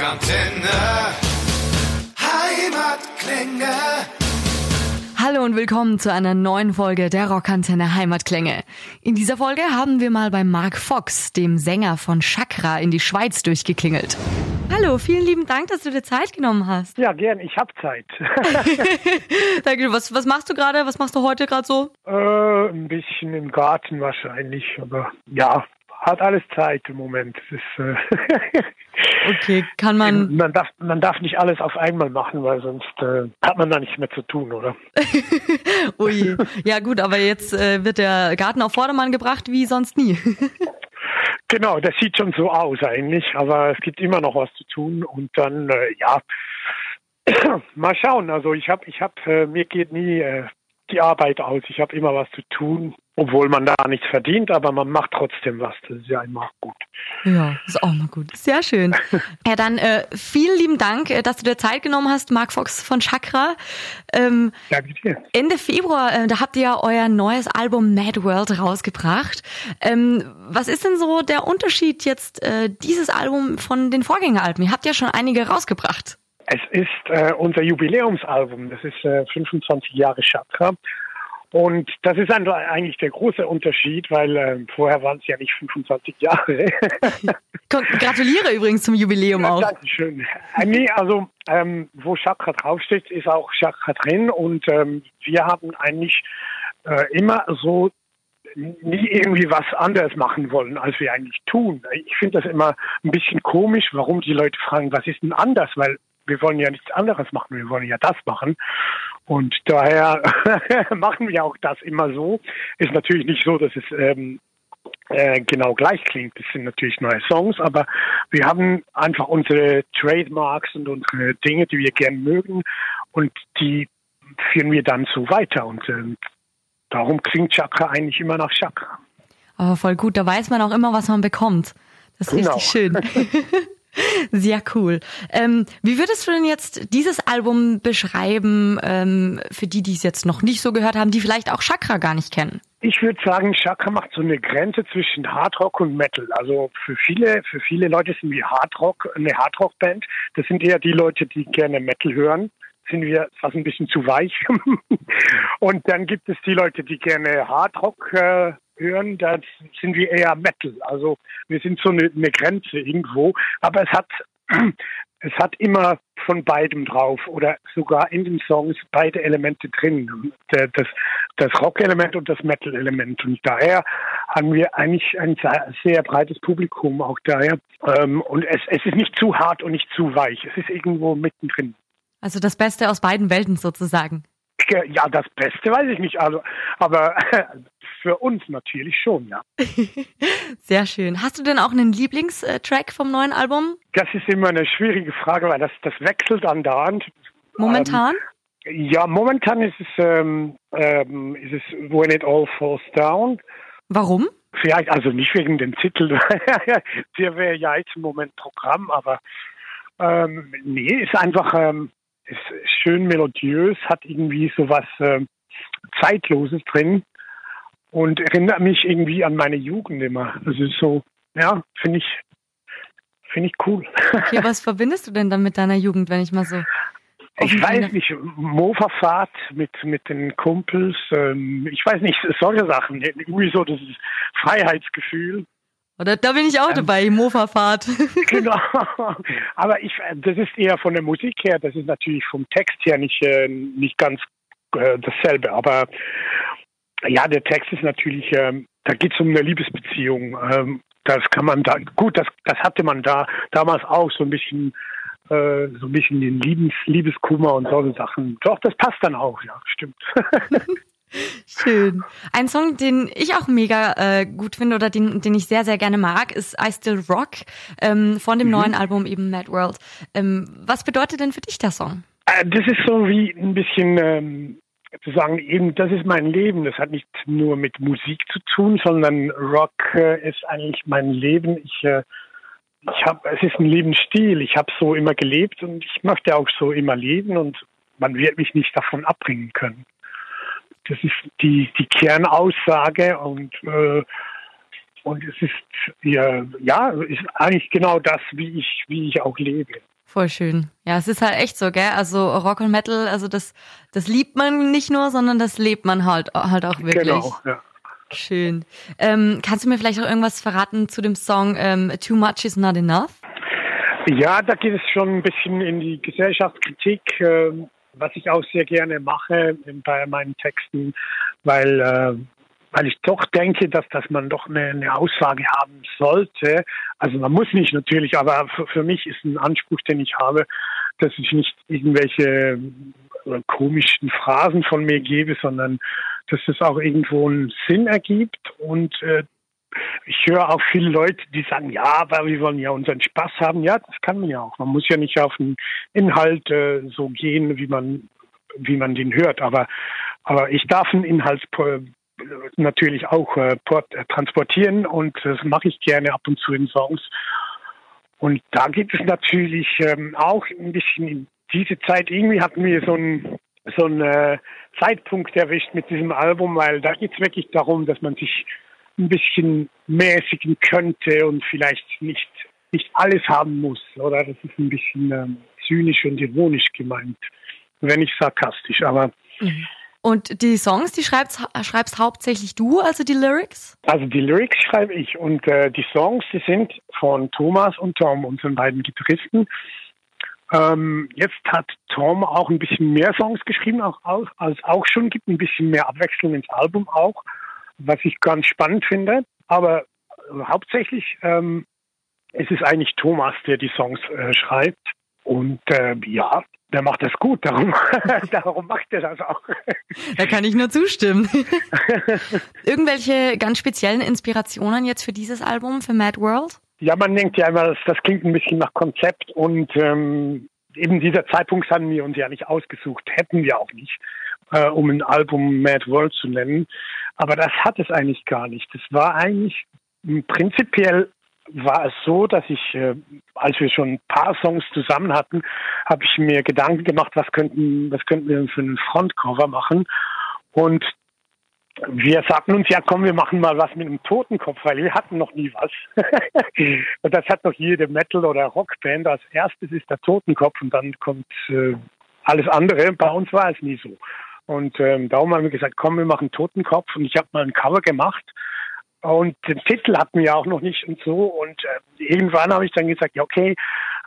Rockantenne. Heimatklänge. Hallo und willkommen zu einer neuen Folge der Rockantenne Heimatklänge. In dieser Folge haben wir mal bei Mark Fox, dem Sänger von Chakra, in die Schweiz durchgeklingelt. Hallo, vielen lieben Dank, dass du dir Zeit genommen hast. Ja, gern, ich hab Zeit. Danke. Was, was machst du gerade? Was machst du heute gerade so? äh, ein bisschen im Garten wahrscheinlich, aber ja, hat alles Zeit im Moment. Ist, äh, Okay, kann man. man, darf, man darf nicht alles auf einmal machen, weil sonst äh, hat man da nichts mehr zu tun, oder? Ui. Ja gut, aber jetzt äh, wird der Garten auf Vordermann gebracht wie sonst nie. Genau, das sieht schon so aus eigentlich, aber es gibt immer noch was zu tun und dann, äh, ja, mal schauen. Also ich habe, ich habe, äh, mir geht nie äh, die Arbeit aus. Ich habe immer was zu tun, obwohl man da nichts verdient, aber man macht trotzdem was. Das ist ja immer gut. Ja, ist auch mal gut. Sehr schön. Ja, dann äh, vielen lieben Dank, äh, dass du dir Zeit genommen hast, Mark Fox von Chakra. Ähm, Danke dir. Ende Februar, äh, da habt ihr ja euer neues Album Mad World rausgebracht. Ähm, was ist denn so der Unterschied jetzt äh, dieses Album von den Vorgängeralben? Ihr habt ja schon einige rausgebracht. Es ist äh, unser Jubiläumsalbum. Das ist äh, 25 Jahre Chakra. Und das ist eigentlich der große Unterschied, weil äh, vorher waren es ja nicht 25 Jahre. Gratuliere übrigens zum Jubiläum auch. Dankeschön. Äh, nee, also ähm, wo Chakra draufsteht, ist auch Chakra drin und ähm, wir haben eigentlich äh, immer so nie irgendwie was anderes machen wollen, als wir eigentlich tun. Ich finde das immer ein bisschen komisch, warum die Leute fragen, was ist denn anders? Weil wir wollen ja nichts anderes machen, wir wollen ja das machen. Und daher machen wir auch das immer so. Ist natürlich nicht so, dass es ähm, äh, genau gleich klingt. Das sind natürlich neue Songs, aber wir haben einfach unsere Trademarks und unsere Dinge, die wir gern mögen und die führen wir dann so weiter. Und ähm, darum klingt Chakra eigentlich immer nach Chakra. Aber voll gut, da weiß man auch immer, was man bekommt. Das ist Genau. richtig schön. Sehr cool. Ähm, wie würdest du denn jetzt dieses Album beschreiben, ähm, für die, die es jetzt noch nicht so gehört haben, die vielleicht auch Chakra gar nicht kennen? Ich würde sagen, Chakra macht so eine Grenze zwischen Hardrock und Metal. Also für viele, für viele Leute sind wir Hardrock, eine Hardrock-Band. Das sind eher die Leute, die gerne Metal hören. Sind wir fast ein bisschen zu weich. und dann gibt es die Leute, die gerne Hardrock äh, hören. Da sind wir eher Metal. Also wir sind so eine, eine Grenze irgendwo. Aber es hat es hat immer von beidem drauf oder sogar in den Songs beide Elemente drin. Der- Das, das Rock-Element und das Metal-Element. Und daher haben wir eigentlich ein sehr, sehr breites Publikum auch daher. Ähm, und es, es ist nicht zu hart und nicht zu weich. Es ist irgendwo mittendrin. Also das Beste aus beiden Welten sozusagen. Ja, das Beste weiß ich nicht, also, aber für uns natürlich schon, ja. Sehr schön. Hast du denn auch einen Lieblingstrack vom neuen Album? Das ist immer eine schwierige Frage, weil das, das wechselt andauernd. Momentan? Ja, momentan ist es, ähm, ähm, ist es When It All Falls Down. Warum? Vielleicht, also nicht wegen dem Titel, der wäre ja jetzt im Moment Programm, aber ähm, nee, ist einfach ähm, ist schön melodiös, hat irgendwie so was ähm, Zeitloses drin und erinnert mich irgendwie an meine Jugend immer. Das ist so, ja, finde ich, finde ich cool. Okay, was verbindest du denn dann mit deiner Jugend, wenn ich mal so... Ich weiß nicht, Mofa-Fahrt mit, mit den Kumpels, ähm, ich weiß nicht, solche Sachen. Irgendwie so das Freiheitsgefühl. Oder da bin ich auch dabei, Mofa-Fahrt. Genau. Aber ich, das ist eher von der Musik her, das ist natürlich vom Text her nicht, äh, nicht ganz äh, dasselbe. Aber ja, der Text ist natürlich, ähm, da geht es um eine Liebesbeziehung. Ähm, das kann man da, gut, das, das hatte man da damals auch so ein bisschen, äh, so ein bisschen den Liebes, Liebeskummer und solche Sachen. Doch, das passt dann auch, ja, stimmt. Schön. Ein Song, den ich auch mega äh, gut finde oder den, den ich sehr, sehr gerne mag, ist I Still Rock ähm, von dem neuen Album eben Mad World. Ähm, was bedeutet denn für dich der Song? Äh, Das ist so wie ein bisschen ähm, zu sagen, eben, das ist mein Leben. Das hat nicht nur mit Musik zu tun, sondern Rock äh, ist eigentlich mein Leben. Ich, äh, ich habe, es ist ein Lebensstil. Ich habe so immer gelebt und ich möchte auch so immer leben und man wird mich nicht davon abbringen können. Das ist die, die Kernaussage und äh, und es ist ja, ja, ist eigentlich genau das, wie ich, wie ich auch lebe. Voll schön. Ja, es ist halt echt so, gell? Also Rock und Metal, also das, das liebt man nicht nur, sondern das lebt man halt, halt auch wirklich. Genau, ja. Schön. Ähm, kannst du mir vielleicht auch irgendwas verraten zu dem Song ähm, Too Much is Not Enough? Ja, da geht es schon ein bisschen in die Gesellschaftskritik, äh, was ich auch sehr gerne mache bei meinen Texten, weil äh, weil ich doch denke, dass, dass man doch eine, eine Aussage haben sollte. Also man muss nicht natürlich, aber für, für mich ist ein Anspruch, den ich habe, dass ich nicht irgendwelche äh, komischen Phrasen von mir gebe, sondern dass es auch irgendwo einen Sinn ergibt. Und äh, ich höre auch viele Leute, die sagen, ja, aber wir wollen ja unseren Spaß haben. Ja, das kann man ja auch. Man muss ja nicht auf den Inhalt äh, so gehen, wie man wie man den hört. Aber aber ich darf einen Inhalt natürlich auch äh, äh, transportieren und das mache ich gerne ab und zu in Songs. Und da gibt es natürlich ähm, auch ein bisschen in diese Zeit, irgendwie hatten wir so einen so einen äh, Zeitpunkt erwischt mit diesem Album, weil da geht es wirklich darum, dass man sich ein bisschen mäßigen könnte und vielleicht nicht nicht alles haben muss, oder? Das ist ein bisschen ähm, zynisch und ironisch gemeint, wenn nicht sarkastisch, aber mhm. Und die Songs, die schreibst, schreibst hauptsächlich du, also die Lyrics? Also die Lyrics schreibe ich und äh, die Songs, die sind von Thomas und Tom, unseren beiden Gitarristen. Ähm, jetzt hat Tom auch ein bisschen mehr Songs geschrieben, auch, als auch schon, gibt ein bisschen mehr Abwechslung ins Album auch, was ich ganz spannend finde. Aber äh, hauptsächlich ähm, es ist eigentlich Thomas, der die Songs äh, schreibt. Und äh, ja, der macht das gut, darum, darum macht er das auch. Da kann ich nur zustimmen. Irgendwelche ganz speziellen Inspirationen jetzt für dieses Album, für Mad World? Ja, man denkt ja immer, das, das klingt ein bisschen nach Konzept und ähm, eben dieser Zeitpunkt haben wir uns ja nicht ausgesucht, hätten wir auch nicht, äh, um ein Album Mad World zu nennen. Aber das hat es eigentlich gar nicht. Das war eigentlich prinzipiell war es so, dass ich, äh, als wir schon ein paar Songs zusammen hatten, habe ich mir Gedanken gemacht, was könnten, was könnten wir für einen Frontcover machen. Und wir sagten uns, ja komm, wir machen mal was mit einem Totenkopf, weil wir hatten noch nie was. und das hat noch jede Metal- oder Rockband. Als erstes ist der Totenkopf und dann kommt äh, alles andere. Bei uns war es nie so. Und ähm, darum haben wir gesagt, komm, wir machen Totenkopf. Und ich habe mal ein Cover gemacht und den Titel hatten wir auch noch nicht und so. Und äh, irgendwann habe ich dann gesagt, ja, okay,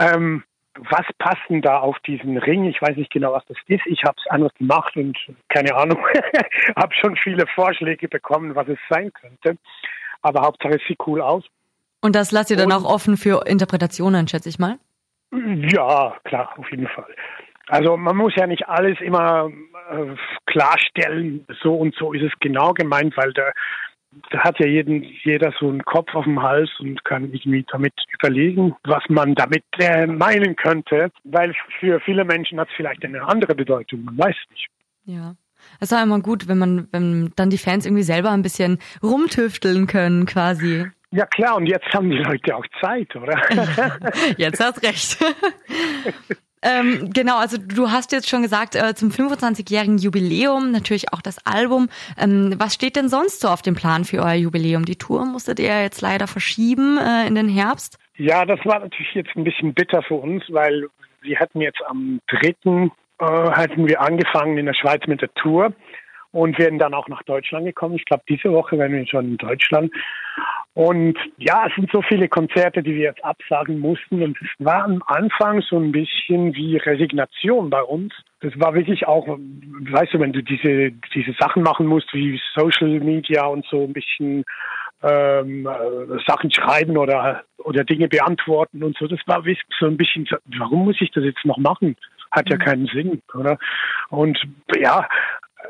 ähm, was passt denn da auf diesen Ring? Ich weiß nicht genau, was das ist. Ich habe es anders gemacht und keine Ahnung, habe schon viele Vorschläge bekommen, was es sein könnte. Aber Hauptsache es sieht cool aus. Und das lasst ihr dann und, auch offen für Interpretationen, schätze ich mal? Ja, klar, auf jeden Fall. Also man muss ja nicht alles immer äh, klarstellen, so und so ist es genau gemeint, weil der da hat ja jeden, jeder so einen Kopf auf dem Hals und kann irgendwie damit überlegen, was man damit äh, meinen könnte, weil für viele Menschen hat es vielleicht eine andere Bedeutung, man weiß nicht. Ja. Es ist auch immer gut, wenn man, wenn dann die Fans irgendwie selber ein bisschen rumtüfteln können, quasi. Ja klar, und jetzt haben die Leute auch Zeit, oder? jetzt hast recht. Ähm, genau, also du hast jetzt schon gesagt, äh, zum 25-jährigen Jubiläum natürlich auch das Album. Ähm, was steht denn sonst so auf dem Plan für euer Jubiläum? Die Tour musstet ihr jetzt leider verschieben äh, in den Herbst. Ja, das war natürlich jetzt ein bisschen bitter für uns, weil wir hatten jetzt am 3. Äh, hatten wir angefangen in der Schweiz mit der Tour und werden dann auch nach Deutschland gekommen. Ich glaube, diese Woche werden wir schon in Deutschland. Und ja, es sind so viele Konzerte, die wir jetzt absagen mussten. Und es war am Anfang so ein bisschen wie Resignation bei uns. Das war wirklich auch, weißt du, wenn du diese, diese Sachen machen musst, wie Social Media und so ein bisschen ähm, äh, Sachen schreiben oder, oder Dinge beantworten und so. Das war so ein bisschen, warum muss ich das jetzt noch machen? Hat ja mhm. keinen Sinn, oder? Und ja,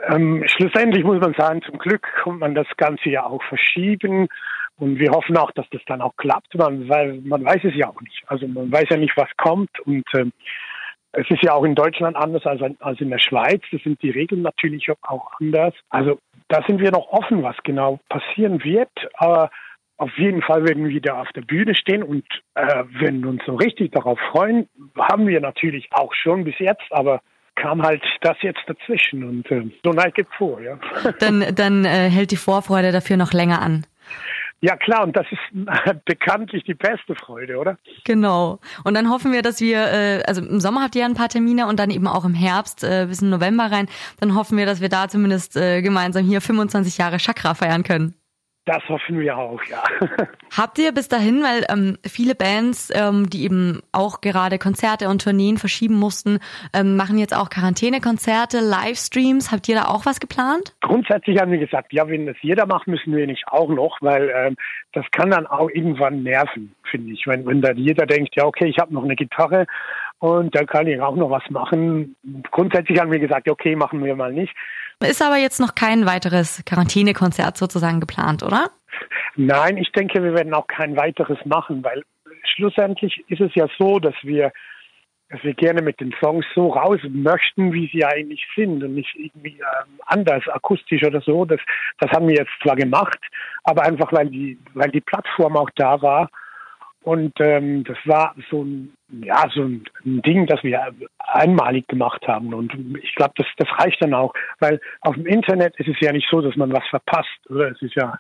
ähm, schlussendlich muss man sagen, zum Glück kommt man das Ganze ja auch verschieben. Und wir hoffen auch, dass das dann auch klappt, man, weil man weiß es ja auch nicht. Also man weiß ja nicht, was kommt. Und ähm, es ist ja auch in Deutschland anders als, als in der Schweiz. Das sind die Regeln natürlich auch anders. Also da sind wir noch offen, was genau passieren wird. Aber auf jeden Fall werden wir wieder auf der Bühne stehen und äh, werden uns so richtig darauf freuen. Haben wir natürlich auch schon bis jetzt, aber kam halt das jetzt dazwischen und äh, so neigt geht vor, ja. Dann, dann äh, hält die Vorfreude dafür noch länger an. Ja klar, und das ist bekanntlich die beste Freude, oder? Genau. Und dann hoffen wir, dass wir, äh, also im Sommer habt ihr ja ein paar Termine und dann eben auch im Herbst äh, bis in November rein. Dann hoffen wir, dass wir da zumindest äh, gemeinsam hier 25 Jahre Chakra feiern können. Das hoffen wir auch, ja. Habt ihr bis dahin, weil ähm, viele Bands, ähm, die eben auch gerade Konzerte und Tourneen verschieben mussten, ähm, machen jetzt auch Quarantänekonzerte, Livestreams. Habt ihr da auch was geplant? Grundsätzlich haben wir gesagt, ja, wenn das jeder macht, müssen wir nicht auch noch, weil ähm, das kann dann auch irgendwann nerven, finde ich. Wenn, wenn dann jeder denkt, ja, okay, ich habe noch eine Gitarre und da kann ich auch noch was machen. Grundsätzlich haben wir gesagt, okay, machen wir mal nicht. Ist aber jetzt noch kein weiteres Quarantänekonzert sozusagen geplant, oder? Nein, ich denke, wir werden auch kein weiteres machen, weil schlussendlich ist es ja so, dass wir, dass wir gerne mit den Songs so raus möchten, wie sie eigentlich sind und nicht irgendwie ähm, anders, akustisch oder so. Das, das haben wir jetzt zwar gemacht, aber einfach weil die, weil die Plattform auch da war und ähm, das war so ein, ja, so ein, Ding, das wir einmalig gemacht haben. Und ich glaube, das, das reicht dann auch, weil auf dem Internet ist es ja nicht so, dass man was verpasst, oder? Es ist ja,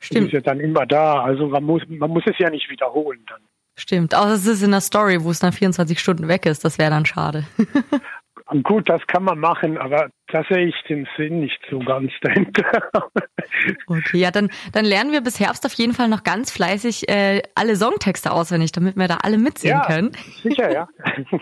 Stimmt. Es ist ja dann immer da. Also man muss, man muss es ja nicht wiederholen dann. Stimmt, außer es ist in der Story, wo es dann 24 Stunden weg ist. Das wäre dann schade. Gut, das kann man machen, aber da sehe ich den Sinn nicht so ganz dahinter. okay, ja, dann, dann lernen wir bis Herbst auf jeden Fall noch ganz fleißig äh, alle Songtexte auswendig, damit wir da alle mitsingen ja, können. Sicher, ja.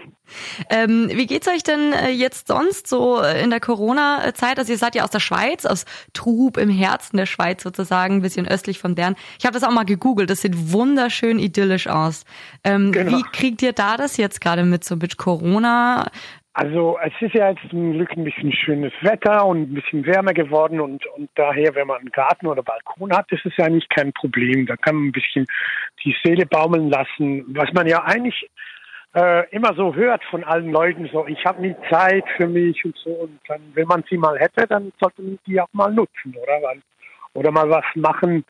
ähm, wie geht's euch denn äh, jetzt sonst so in der Corona-Zeit? Also ihr seid ja aus der Schweiz, aus Trub im Herzen der Schweiz sozusagen, ein bisschen östlich von Bern. Ich habe das auch mal gegoogelt, das sieht wunderschön idyllisch aus. Ähm, genau. Wie kriegt ihr da das jetzt gerade mit so mit Corona? Also es ist ja jetzt zum Glück ein bisschen schönes Wetter und ein bisschen wärmer geworden und, und daher, wenn man einen Garten oder Balkon hat, ist es ja nicht kein Problem. Da kann man ein bisschen die Seele baumeln lassen, was man ja eigentlich äh, immer so hört von allen Leuten, so ich habe nie Zeit für mich und so und dann, wenn man sie mal hätte, dann sollte man die auch mal nutzen, oder? Oder mal was machen,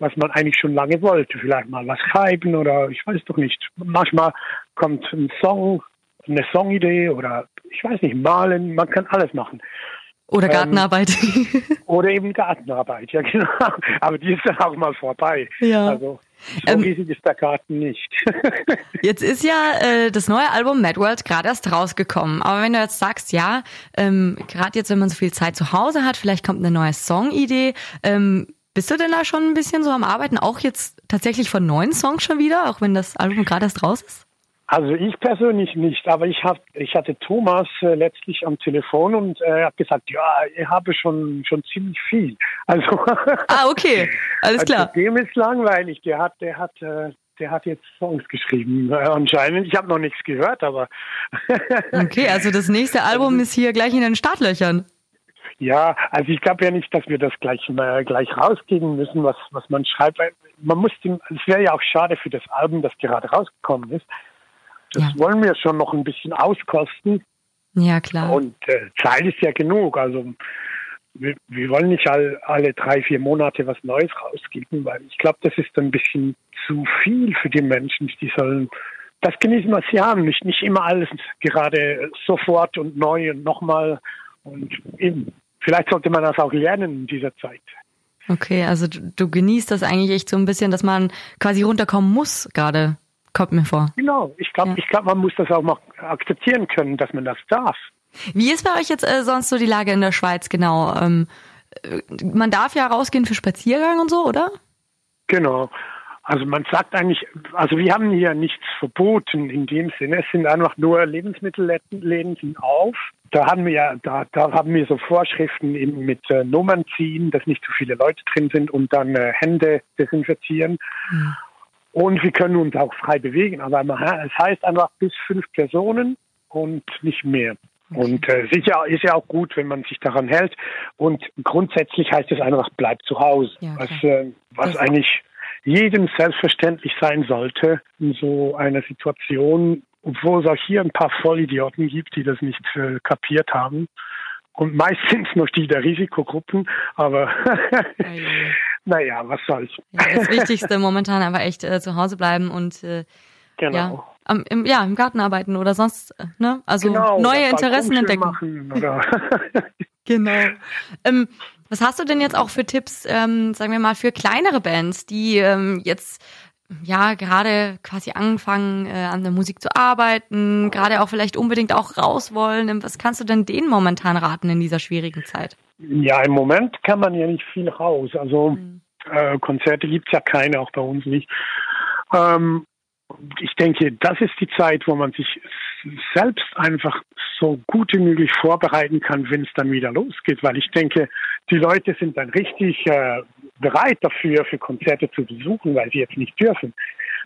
was man eigentlich schon lange wollte. Vielleicht mal was schreiben oder ich weiß doch nicht. Manchmal kommt ein Song eine Songidee oder ich weiß nicht, malen, man kann alles machen. Oder ähm, Gartenarbeit. Ähm, oder eben Gartenarbeit, ja genau. Aber die ist dann auch mal vorbei. Ja. Also so ähm, riesig ist der Garten nicht. jetzt ist ja äh, das neue Album Mad World gerade erst rausgekommen. Aber wenn du jetzt sagst, ja, ähm, gerade jetzt, wenn man so viel Zeit zu Hause hat, vielleicht kommt eine neue Songidee. Ähm, bist du denn da schon ein bisschen so am Arbeiten, auch jetzt tatsächlich von neuen Songs schon wieder, auch wenn das Album gerade erst raus ist? Also ich persönlich nicht, aber ich hab, ich hatte Thomas äh, letztlich am Telefon und äh, er hat gesagt, ja, ich habe schon schon ziemlich viel. Also Ah, okay, alles also klar. Dem ist langweilig. Der hat, der hat, äh, der hat jetzt Songs geschrieben äh, anscheinend. Ich habe noch nichts gehört, aber okay, also das nächste Album ist hier gleich in den Startlöchern. Ja, also ich glaube ja nicht, dass wir das gleich mal gleich rausgeben müssen, was was man schreibt. Man muss, es wäre ja auch schade für das Album, das gerade rausgekommen ist das ja. wollen wir schon noch ein bisschen auskosten. Ja, klar. Und äh, Zeit ist ja genug. Also wir, wir wollen nicht all, alle drei, vier Monate was Neues rausgeben, weil ich glaube, das ist ein bisschen zu viel für die Menschen. Die sollen das genießen, was sie haben. Nicht, nicht immer alles gerade sofort und neu und nochmal. Und eben, vielleicht sollte man das auch lernen in dieser Zeit. Okay, also du, du genießt das eigentlich echt so ein bisschen, dass man quasi runterkommen muss gerade kommt mir vor. Genau, ich glaube, ja. ich glaube, man muss das auch mal akzeptieren können, dass man das darf. Wie ist bei euch jetzt äh, sonst so die Lage in der Schweiz genau? Ähm, äh, man darf ja rausgehen für Spaziergang und so, oder? Genau. Also man sagt eigentlich, also wir haben hier nichts verboten in dem Sinne. Es sind einfach nur Lebensmittelläden sind auf. Da haben wir ja, da, da haben wir so Vorschriften eben mit äh, Nummern ziehen, dass nicht zu viele Leute drin sind und dann äh, Hände desinfizieren. Mhm. Und wir können uns auch frei bewegen. Aber es heißt einfach bis fünf Personen und nicht mehr. Und äh, sicher ist ja auch gut, wenn man sich daran hält. Und grundsätzlich heißt es einfach, bleib zu Hause. Ja, was äh, was eigentlich jedem selbstverständlich sein sollte in so einer Situation, obwohl es auch hier ein paar Vollidioten gibt, die das nicht äh, kapiert haben. Und meist sind es noch die der Risikogruppen, aber naja, was soll's. Ja, das Wichtigste momentan einfach echt äh, zu Hause bleiben und äh, genau. ja, am, im, ja, im Garten arbeiten oder sonst, äh, ne? Also genau, neue Interessen entdecken. Genau. Ähm, Was hast du denn jetzt auch für Tipps, ähm, sagen wir mal, für kleinere Bands, die ähm, jetzt ja gerade quasi anfangen, äh, an der Musik zu arbeiten, gerade auch vielleicht unbedingt auch raus wollen? Was kannst du denn denen momentan raten in dieser schwierigen Zeit? Ja, im Moment kann man ja nicht viel raus. Also mhm. äh, Konzerte gibt's ja keine, auch bei uns nicht. Ähm, ich denke, das ist die Zeit, wo man sich selbst einfach so gut wie möglich vorbereiten kann, wenn es dann wieder losgeht. Weil ich denke, die Leute sind dann richtig äh, bereit dafür, für Konzerte zu besuchen, weil sie jetzt nicht dürfen.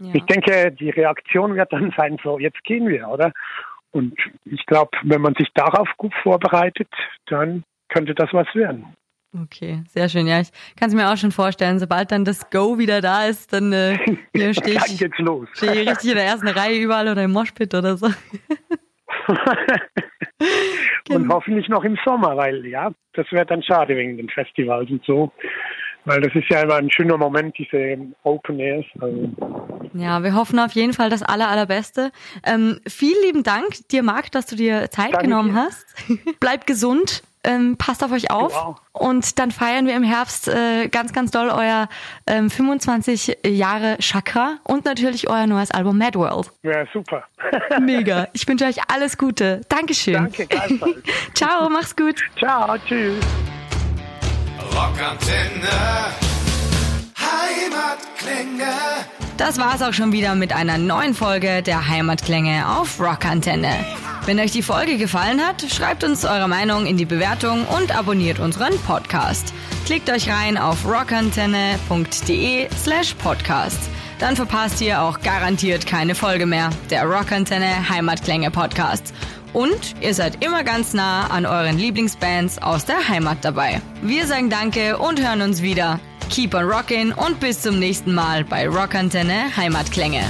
Ja. Ich denke, die Reaktion wird dann sein, so, jetzt gehen wir, oder? Und ich glaube, wenn man sich darauf gut vorbereitet, dann könnte das was werden. Okay, sehr schön. Ja, ich kann es mir auch schon vorstellen. Sobald dann das Go wieder da ist, dann äh, stehe ich, jetzt los. steh ich richtig in der ersten Reihe überall oder im Moshpit oder so. und genau. hoffentlich noch im Sommer, weil ja, das wäre dann schade wegen den Festivals und so. Weil das ist ja immer ein schöner Moment, diese Open Airs. Also. Ja, wir hoffen auf jeden Fall das aller, allerbeste. Ähm, vielen lieben Dank dir, Marc, dass du dir Zeit Danke. genommen hast. Bleib gesund ähm, passt auf euch auf. Wow. Und dann feiern wir im Herbst äh, ganz, ganz doll euer ähm, 25 Jahre Chakra und natürlich euer neues Album Mad World. Ja, super. Mega. Ich wünsche euch alles Gute. Dankeschön. Danke. Ciao, mach's gut. Ciao, tschüss. Rockantenne. Heimatklänge. Das war's auch schon wieder mit einer neuen Folge der Heimatklänge auf Rockantenne. Wenn euch die Folge gefallen hat, schreibt uns eure Meinung in die Bewertung und abonniert unseren Podcast. Klickt euch rein auf rockantenne.de slash podcast. Dann verpasst ihr auch garantiert keine Folge mehr. Der Rockantenne Heimatklänge Podcast. Und ihr seid immer ganz nah an euren Lieblingsbands aus der Heimat dabei. Wir sagen Danke und hören uns wieder. Keep on rockin' und bis zum nächsten Mal bei Rockantenne Heimatklänge.